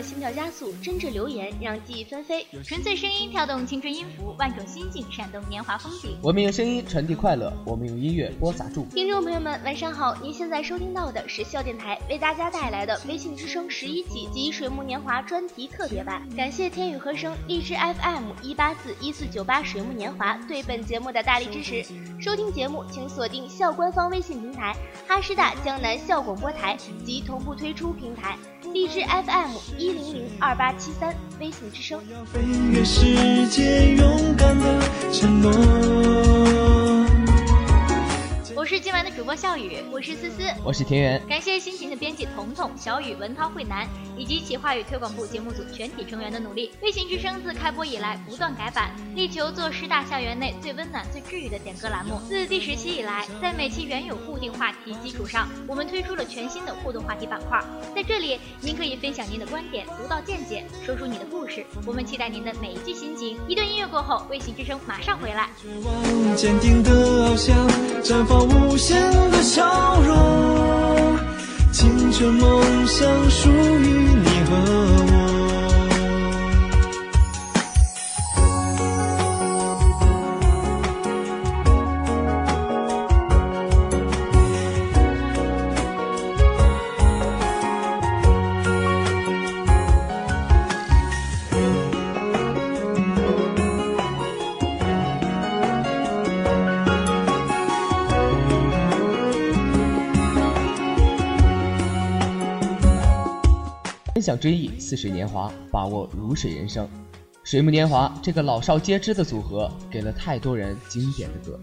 让心跳加速，真挚留言让记忆纷飞，纯粹声音跳动青春音符，万种心境闪动年华风景。我们用声音传递快乐，我们用音乐播撒祝福。听众朋友们，晚上好！您现在收听到的是笑电台为大家带来的微信之声十一期及水木年华专题特别版。感谢天宇和声、荔枝 FM 一八四一四九八水木年华对本节目的大力支持。收听节目，请锁定校官方微信平台哈师大江南校广播台及同步推出平台荔枝 FM 一零零二八七三微信之声。是今晚的主播笑雨，我是思思，我是田园。感谢辛勤的编辑彤彤、小雨、文涛、慧楠以及企划与推广部节目组全体成员的努力。微信之声自开播以来不断改版，力求做师大校园内最温暖、最治愈的点歌栏目。自第十期以来，在每期原有固定话题基础上，我们推出了全新的互动话题板块。在这里，您可以分享您的观点、独到见解，说出你的故事。我们期待您的每一句心情。一段音乐过后，微信之声马上回来。坚定的翱翔，绽放无限的笑容，青春梦想属于你和我。追忆似水年华，把握如水人生。水木年华这个老少皆知的组合，给了太多人经典的歌。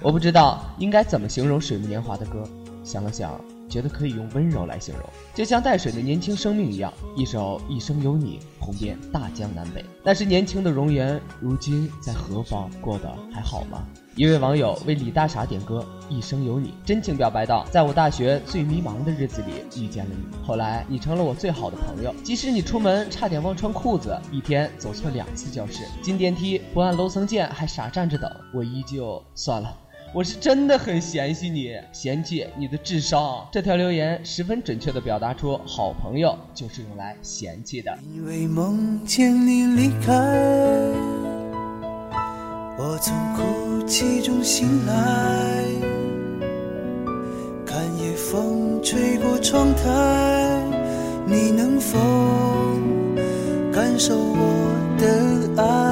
我不知道应该怎么形容水木年华的歌，想了想，觉得可以用温柔来形容，就像带水的年轻生命一样。一首《一生有你》红遍大江南北。那是年轻的容颜，如今在何方？过得还好吗？一位网友为李大傻点歌《一生有你》，真情表白道：“在我大学最迷茫的日子里遇见了你，后来你成了我最好的朋友。即使你出门差点忘穿裤子，一天走错两次教室，进电梯不按楼层键还傻站着等，我依旧算了。我是真的很嫌弃你，嫌弃你的智商。”这条留言十分准确地表达出好朋友就是用来嫌弃的。因为梦见你离开，我从哭泣中醒来，看夜风吹过窗台，你能否感受我的爱？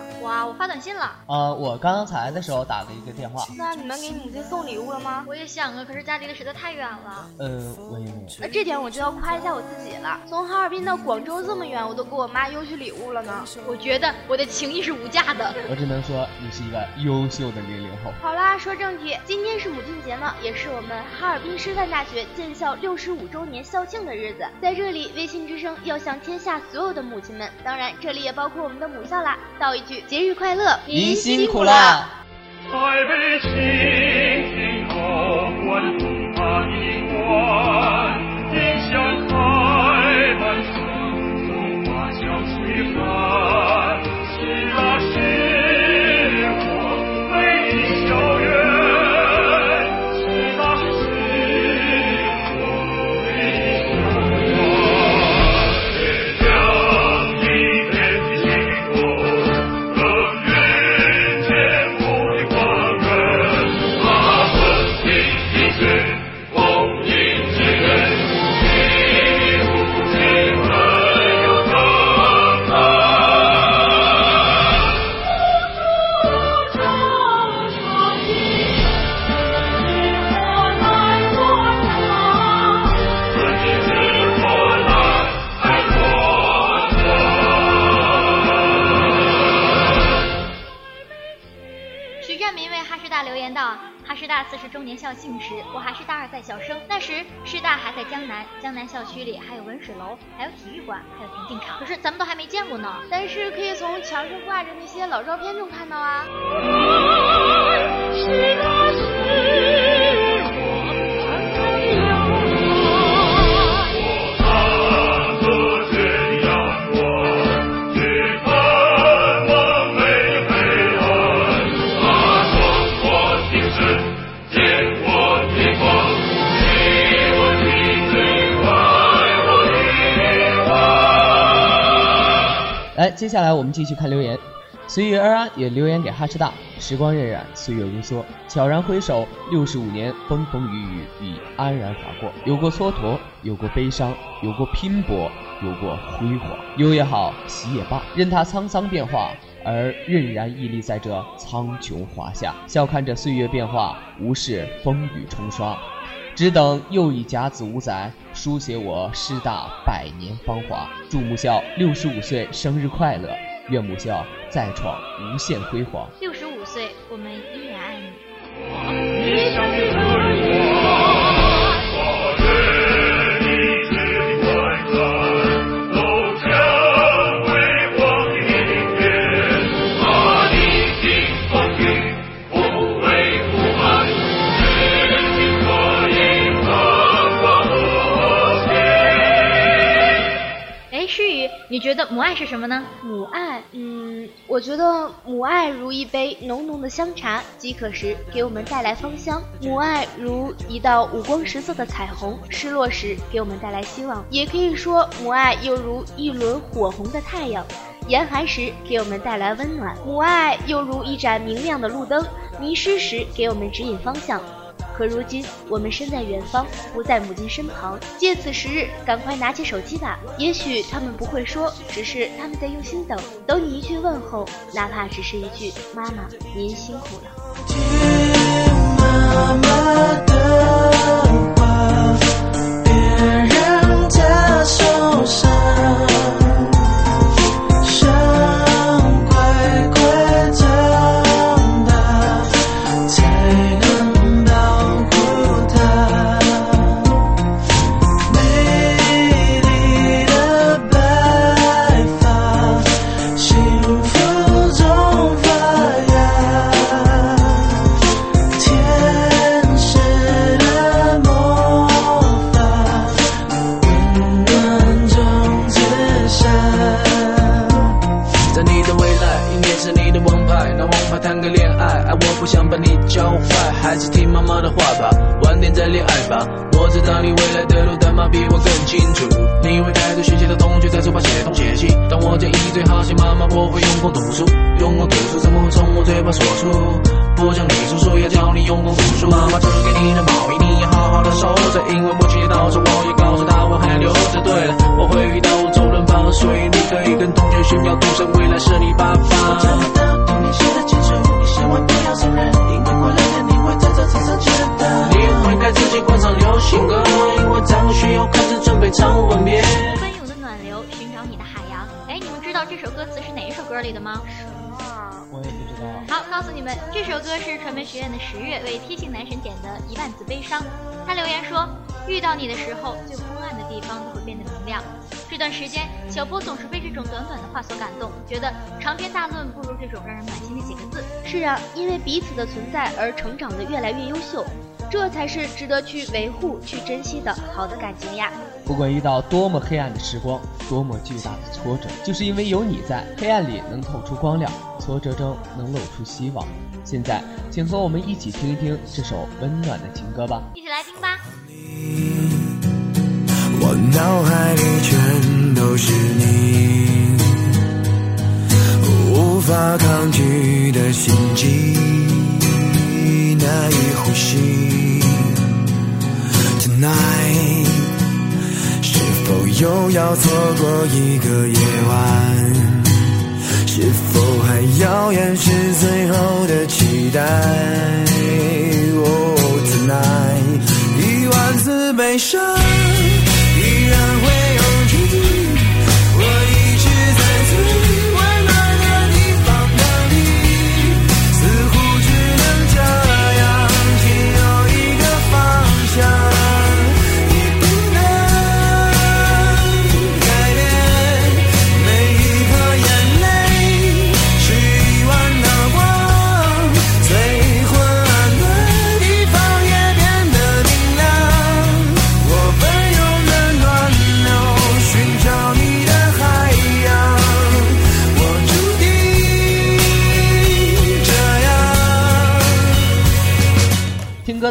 哇，我发短信了。呃，我刚才的时候打了一个电话，那你们给母亲送礼物了吗？我也想啊，可是家离得实在太远了。呃，我也没有。那这点我就要夸一下我自己了，从哈尔滨到广州这么远，我都给我妈邮去礼物了呢。我觉得我的情谊是无价的。我只能说你是一个优秀的零零后。好啦，说正题，今天是母亲节呢，也是我们哈尔滨师范大学建校六十五周年校庆的日子。在这里，微信之声要向天下所有的母亲们，当然这里也包括我们的母校啦，道一句节日快乐，您辛苦了！南，江南校区里还有文史楼，还有体育馆，还有田径场，可是咱们都还没见过呢。但是可以从墙上挂着那些老照片中看到啊。来，接下来我们继续看留言。随遇而安也留言给哈师大。时光荏苒，岁月如梭，悄然回首，六十五年风风雨雨已安然划过。有过蹉跎，有过悲伤，有过拼搏，有过辉煌。忧也好，喜也罢，任它沧桑变化，而任然屹立在这苍穹华夏，笑看着岁月变化，无视风雨冲刷。只等又一甲子五载，书写我师大百年芳华。祝母校六十五岁生日快乐！愿母校再创无限辉煌。六十五岁，我们依然爱你。你觉得母爱是什么呢？母爱，嗯，我觉得母爱如一杯浓浓的香茶，饥渴时给我们带来芳香；母爱如一道五光十色的彩虹，失落时给我们带来希望。也可以说，母爱又如一轮火红的太阳，严寒时给我们带来温暖；母爱又如一盏明亮的路灯，迷失时给我们指引方向。可如今，我们身在远方，不在母亲身旁。借此时日，赶快拿起手机吧。也许他们不会说，只是他们在用心等，等你一句问候，哪怕只是一句“妈妈，您辛苦了”。妈妈的人生未来是你爸爸。我找不到，但你写的情书，你千万不要送人，因为过两天你会在这车上见到。你会开始去广场流行歌，因为张学友开始准备唱吻别。奔涌的暖流，寻找你的海洋。哎，你们知道这首歌词是哪一首歌里的吗？什么？我也不知道。好，告诉你们，这首歌是传媒学院的十月为 T 型男神点的一万字悲伤。他留言说，遇到你的时候，最昏暗的地方都会变得明亮。这段时间，小波总是被这种短短的话所感动，觉得长篇大论不如这种让人暖心的几个字。是啊，因为彼此的存在而成长的越来越优秀。这才是值得去维护、去珍惜的好的感情呀！不管遇到多么黑暗的时光，多么巨大的挫折，就是因为有你在，黑暗里能透出光亮，挫折中能露出希望。现在，请和我们一起听一听这首温暖的情歌吧！一起来听吧。我脑海里全都是你，无法抗拒的心悸。难以呼吸，Tonight，是否又要错过一个夜晚？是否还要掩饰最后的期待？Oh tonight，一万次悲伤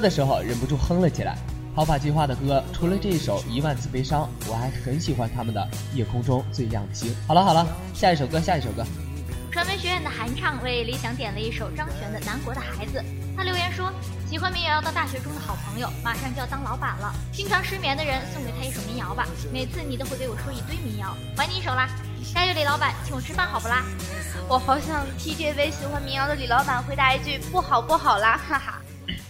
的时候忍不住哼了起来。跑法计划的歌除了这一首《一万次悲伤》，我还很喜欢他们的《夜空中最亮的星》。好了好了，下一首歌，下一首歌。传媒学院的韩畅为理想点了一首张悬的《南国的孩子》。他留言说：“喜欢民谣的大学中的好朋友，马上就要当老板了。经常失眠的人，送给他一首民谣吧。每次你都会给我说一堆民谣，还你一首啦！加油，李老板，请我吃饭好不啦？”我好想替这位喜欢民谣的李老板回答一句：“不好，不好啦！”哈哈。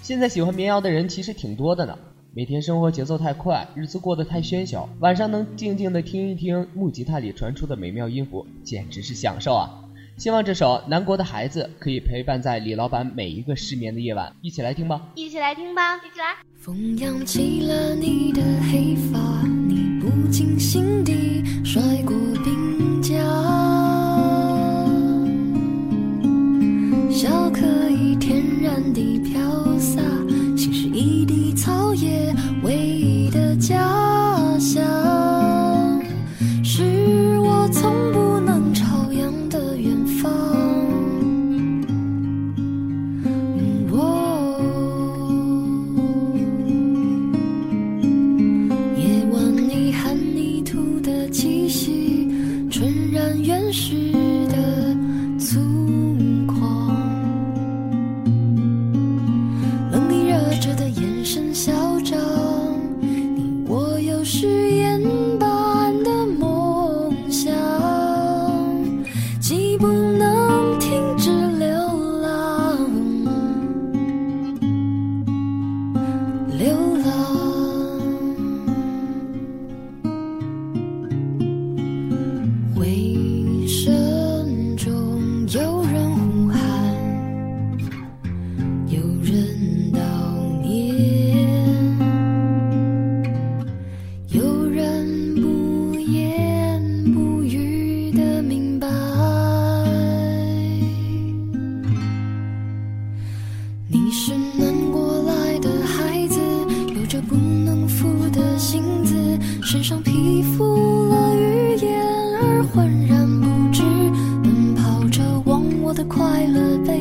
现在喜欢民谣的人其实挺多的呢。每天生活节奏太快，日子过得太喧嚣，晚上能静静的听一听木吉他里传出的美妙音符，简直是享受啊！希望这首《南国的孩子》可以陪伴在李老板每一个失眠的夜晚，一起来听吧！一起来听吧！一起来！风扬起了你的黑发，你不经心地甩过鬓角，笑可以天然地飘洒，心是一地草叶唯一的家。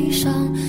悲伤。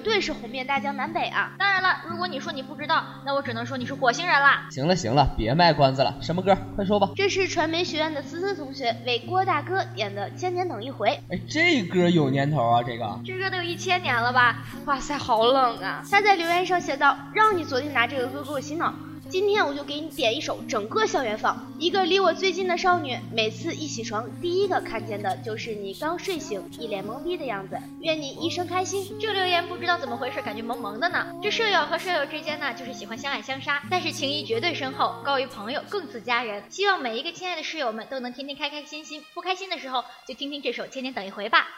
绝对是红遍大江南北啊！当然了，如果你说你不知道，那我只能说你是火星人啦。行了行了，别卖关子了，什么歌？快说吧。这是传媒学院的思思同学为郭大哥点的《千年等一回》。哎，这歌有年头啊，这个。这歌都有一千年了吧？哇塞，好冷啊！他在留言上写道：“让你昨天拿这个歌给我洗脑。”今天我就给你点一首整个校园放。一个离我最近的少女，每次一起床，第一个看见的就是你刚睡醒，一脸懵逼的样子。愿你一生开心。这留言不知道怎么回事，感觉萌萌的呢。这舍友和舍友之间呢，就是喜欢相爱相杀，但是情谊绝对深厚，高于朋友，更似家人。希望每一个亲爱的室友们都能天天开开心心，不开心的时候就听听这首《千年等一回》吧。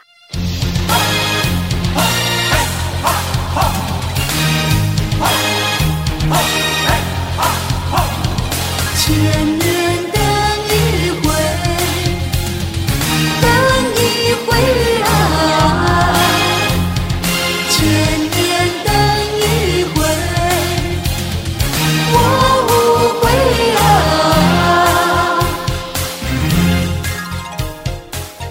千啊，千年等一回，我无悔啊。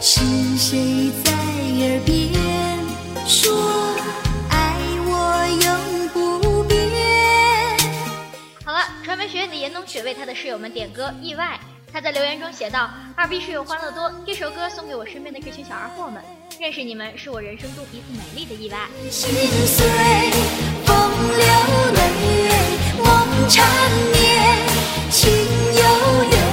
是谁在耳边说爱我永不变？好了，传媒学院的严冬雪为她的室友们点歌《意外》。他在留言中写道：“二逼室友欢乐多，这首歌送给我身边的这群小二货们。认识你们是我人生中一次美丽的意外。”心碎，风流泪，梦缠绵，情悠悠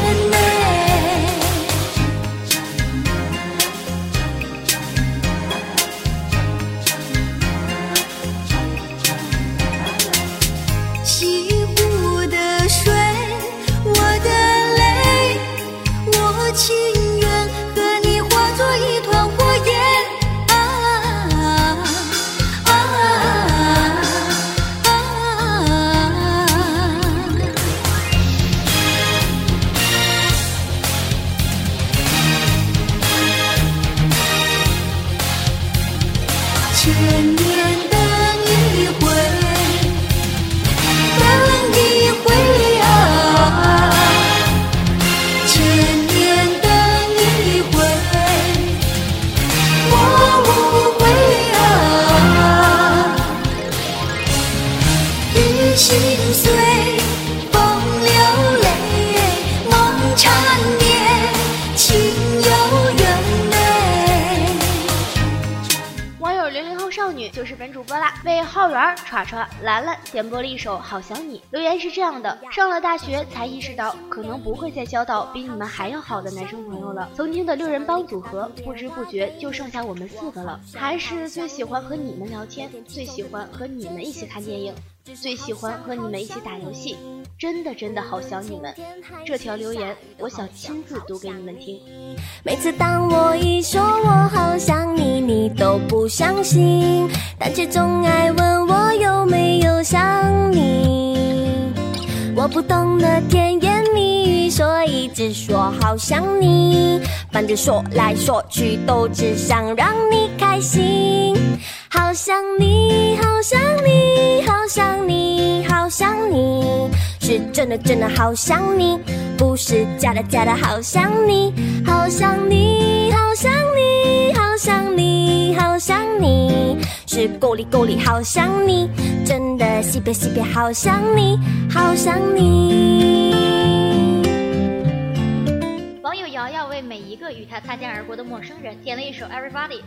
点播了一首《好想你》。留言是这样的：上了大学才意识到，可能不会再交到比你们还要好的男生朋友了。曾经的六人帮组合，不知不觉就剩下我们四个了。还是最喜欢和你们聊天，最喜欢和你们一起看电影，最喜欢和你们一起打游戏。真的真的好想你们，这条留言我想亲自读给你们听。每次当我一说我好想你，你都不相信，但却总爱问我有没有想你。我不懂得甜言蜜语，所以只说好想你。反正说来说去都只想让你开心。好想你，好好想你，好想你，好想你。是真的真的好想你，不是假的假的好想你，好想你，好想你，好想你，好想你，是够力够力好想你，真的西北西北好想你，好想你。一个与他擦肩而过的陌生人点了一首《Everybody》，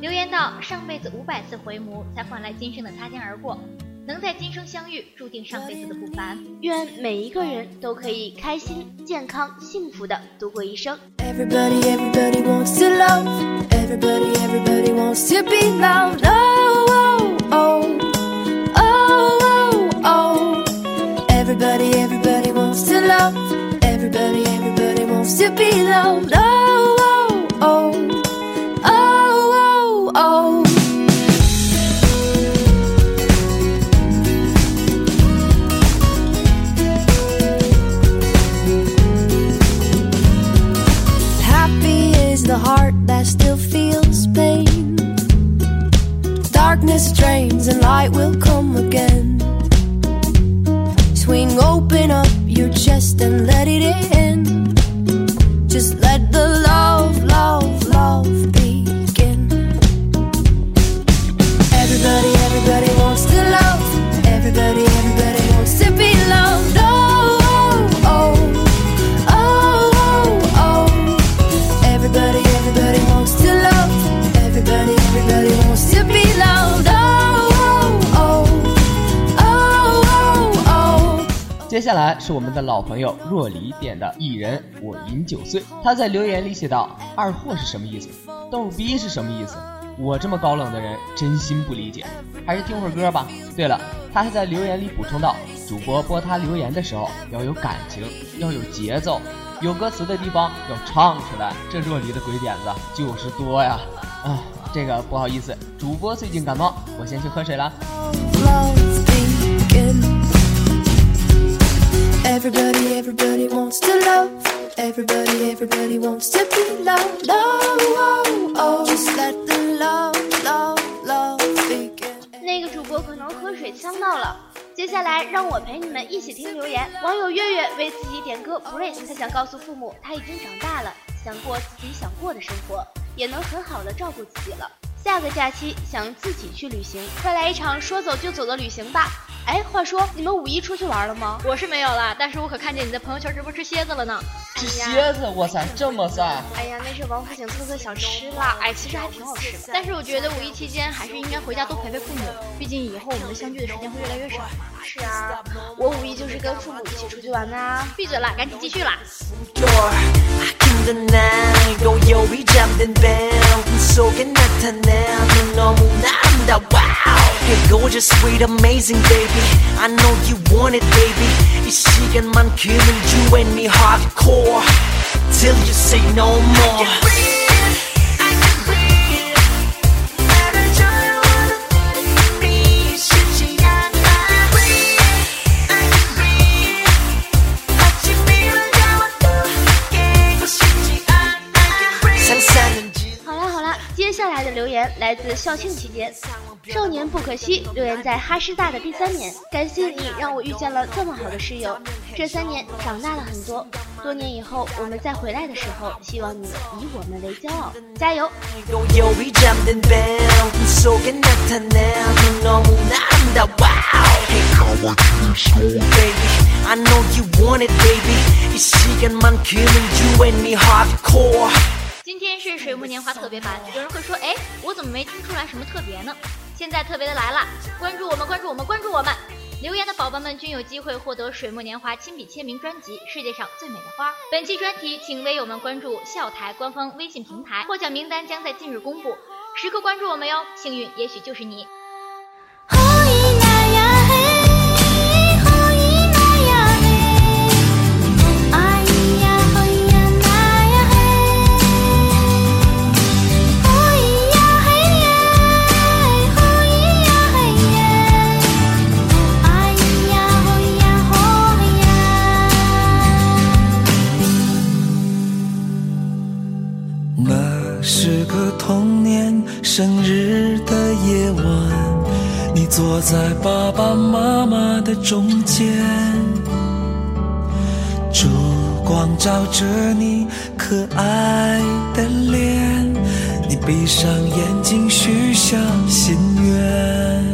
留言道：上辈子五百次回眸，才换来今生的擦肩而过。能在今生相遇，注定上辈子的不凡。愿每一个人都可以开心、健康、幸福的度过一生。Everybody, everybody wants to love. Everybody, everybody wants to be loved. Oh, oh, oh, oh, oh, oh. Everybody, everybody wants to love. Everybody, everybody wants to be loved. Oh, oh, oh, oh, oh, oh. Happy is the heart that still feels pain. Darkness drains and light will come again. Swing open up your chest and let 是我们的老朋友若离点的一人我饮酒醉，他在留言里写道：“二货是什么意思？逗逼是什么意思？我这么高冷的人真心不理解，还是听会儿歌吧。”对了，他还在留言里补充道：“主播播他留言的时候要有感情，要有节奏，有歌词的地方要唱出来。这若离的鬼点子就是多呀！啊，这个不好意思，主播最近感冒，我先去喝水了。” Everybody, everybody wants to love. Everybody, everybody wants to be loved. Oh, oh, oh. Just let the love, love, love begin. 那个主播可能喝水呛到了。接下来让我陪你们一起听留言。网友月月为自己点歌 Brain，他想告诉父母，他已经长大了，想过自己想过的生活，也能很好的照顾自己了。下个假期想自己去旅行，快来一场说走就走的旅行吧！哎，话说你们五一出去玩了吗？我是没有啦，但是我可看见你在朋友圈直播吃蝎子了呢。吃蝎子，哇塞，这么赞！哎呀，那是王府井特色小吃啦，哎，其实还挺好吃的。但是我觉得五一期间还是应该回家多陪陪父母，毕竟以后我们的相聚的时间会越来越少。是啊，我五一就是跟父母一起出去玩的啊、闭嘴啦，赶紧继续啦。 door I can't deny 고요히 잠든 밤 속에 나타나는 너무나 아름다워 Hey gorgeous sweet amazing baby I know you want it baby 이 시간만큼은 you and me hardcore Till you say no more 来自校庆期间，少年不可惜留言在哈师大的第三年，感谢你让我遇见了这么好的室友，这三年长大了很多，多年以后我们再回来的时候，希望你以我们为骄傲，加油！今天是水木年华特别版，有人会说，哎，我怎么没听出来什么特别呢？现在特别的来了，关注我们，关注我们，关注我们！留言的宝宝们均有机会获得水木年华亲笔签名专辑《世界上最美的花》。本期专题，请微友们关注笑台官方微信平台，获奖名单将在近日公布。时刻关注我们哟，幸运也许就是你。童年生日的夜晚，你坐在爸爸妈妈的中间，烛光照着你可爱的脸，你闭上眼睛许下心愿。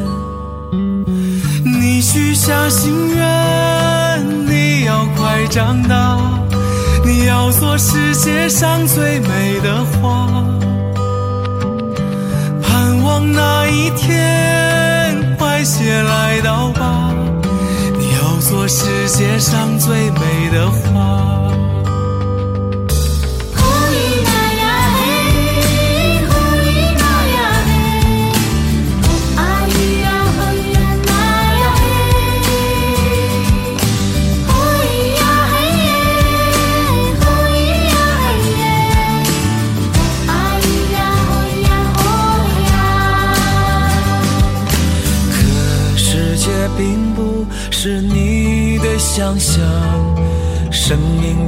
你许下心愿，你要快长大。你要做世界上最美的花，那一天快些来到吧。你要做世界上最美的花。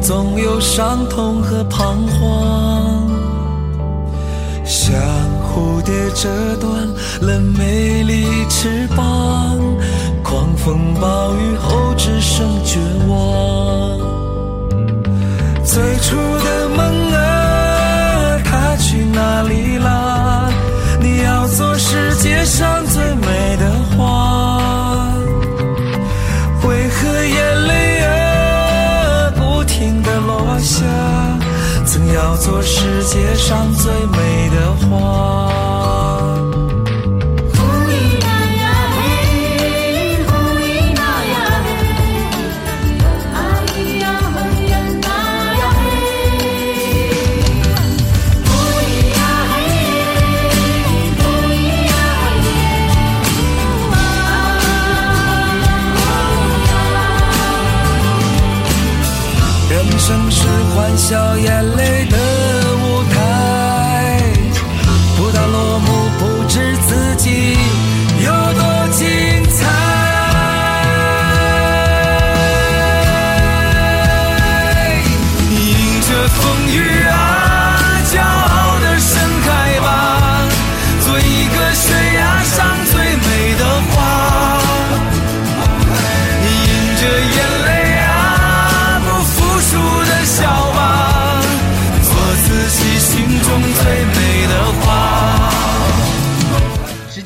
总有伤痛和彷徨。像蝴蝶折断了美丽翅膀，狂风暴雨后只剩绝望。最初的梦啊，它去哪里了？你要做世界上要做世界上最美的花。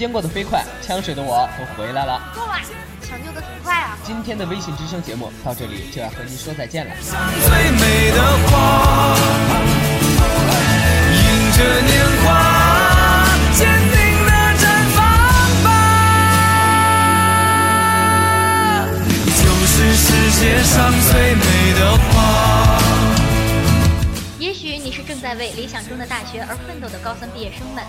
间过得飞快，呛水的我都回来了。够了，抢救的很快啊！今天的微信之声节目到这里就要和您说再见了。最美的花，迎着年华，坚定的绽放吧。你就是世界上最美的花。也许你是正在为理想中的大学而奋斗的高三毕业生们，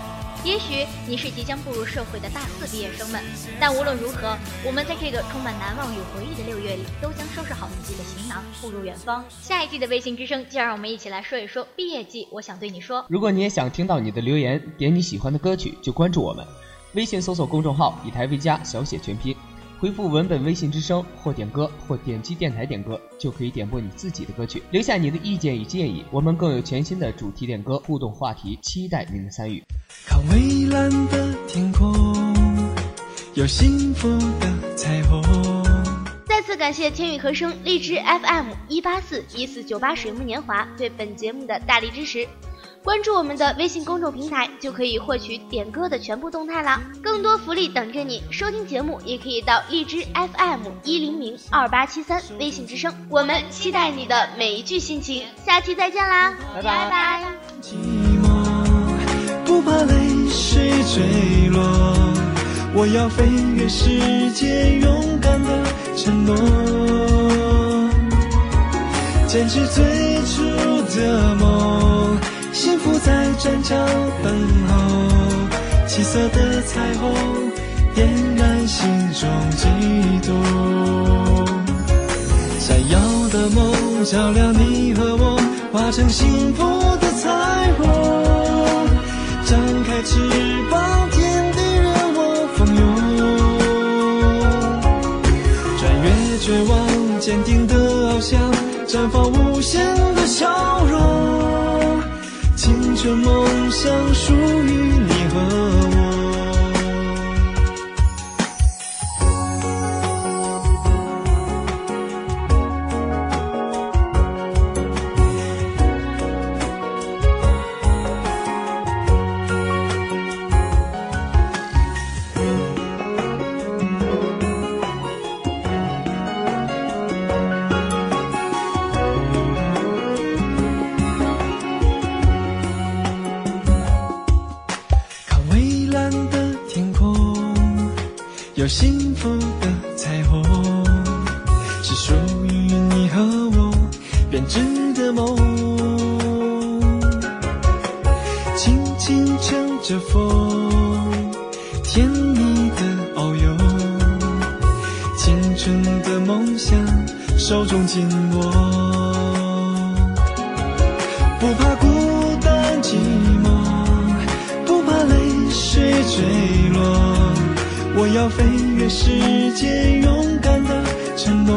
也许你是即将步入社会的大四毕业生们。但无论如何，我们在这个充满难忘与回忆的六月里，都将收拾好自己的行囊，步入远方。下一季的微信之声，就让我们一起来说一说毕业季。我想对你说，如果你也想听到你的留言，点你喜欢的歌曲就关注我们，微信搜索公众号“以台为家”小写全拼，回复文本“微信之声”或点歌或点击电台点歌，就可以点播你自己的歌曲，留下你的意见与建议。我们更有全新的主题点歌互动话题，期待您的参与。看蔚蓝的天空，有幸福的彩虹。再次感谢天宇和声荔枝 FM 一八四一四九八水木年华对本节目的大力支持。关注我们的微信公众平台，就可以获取点歌的全部动态啦！更多福利等着你。收听节目也可以到荔枝 FM 一零零二八七三微信之声，我们期待你的每一句心情。下期再见啦，拜拜拜拜寂寞，不怕泪水坠落，我要飞越世界，勇敢的承诺，坚持最初的梦，幸福在转角等候，七色的彩虹点燃心中悸动，闪耀的梦照亮你和我，化成幸福的彩虹，张开翅膀，天地任我蜂拥，穿越绝望，坚定的翱翔，绽放无限梦想属于有幸福的彩虹，是属于你和我编织的梦。轻轻乘着风，甜蜜的遨游，青春的梦想手中紧握。要飞越世界，勇敢的承诺，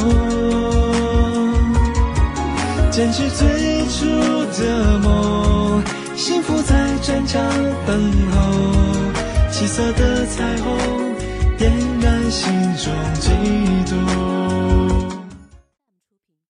坚持最初的梦，幸福在战场等候，七色的彩虹点燃心中悸动。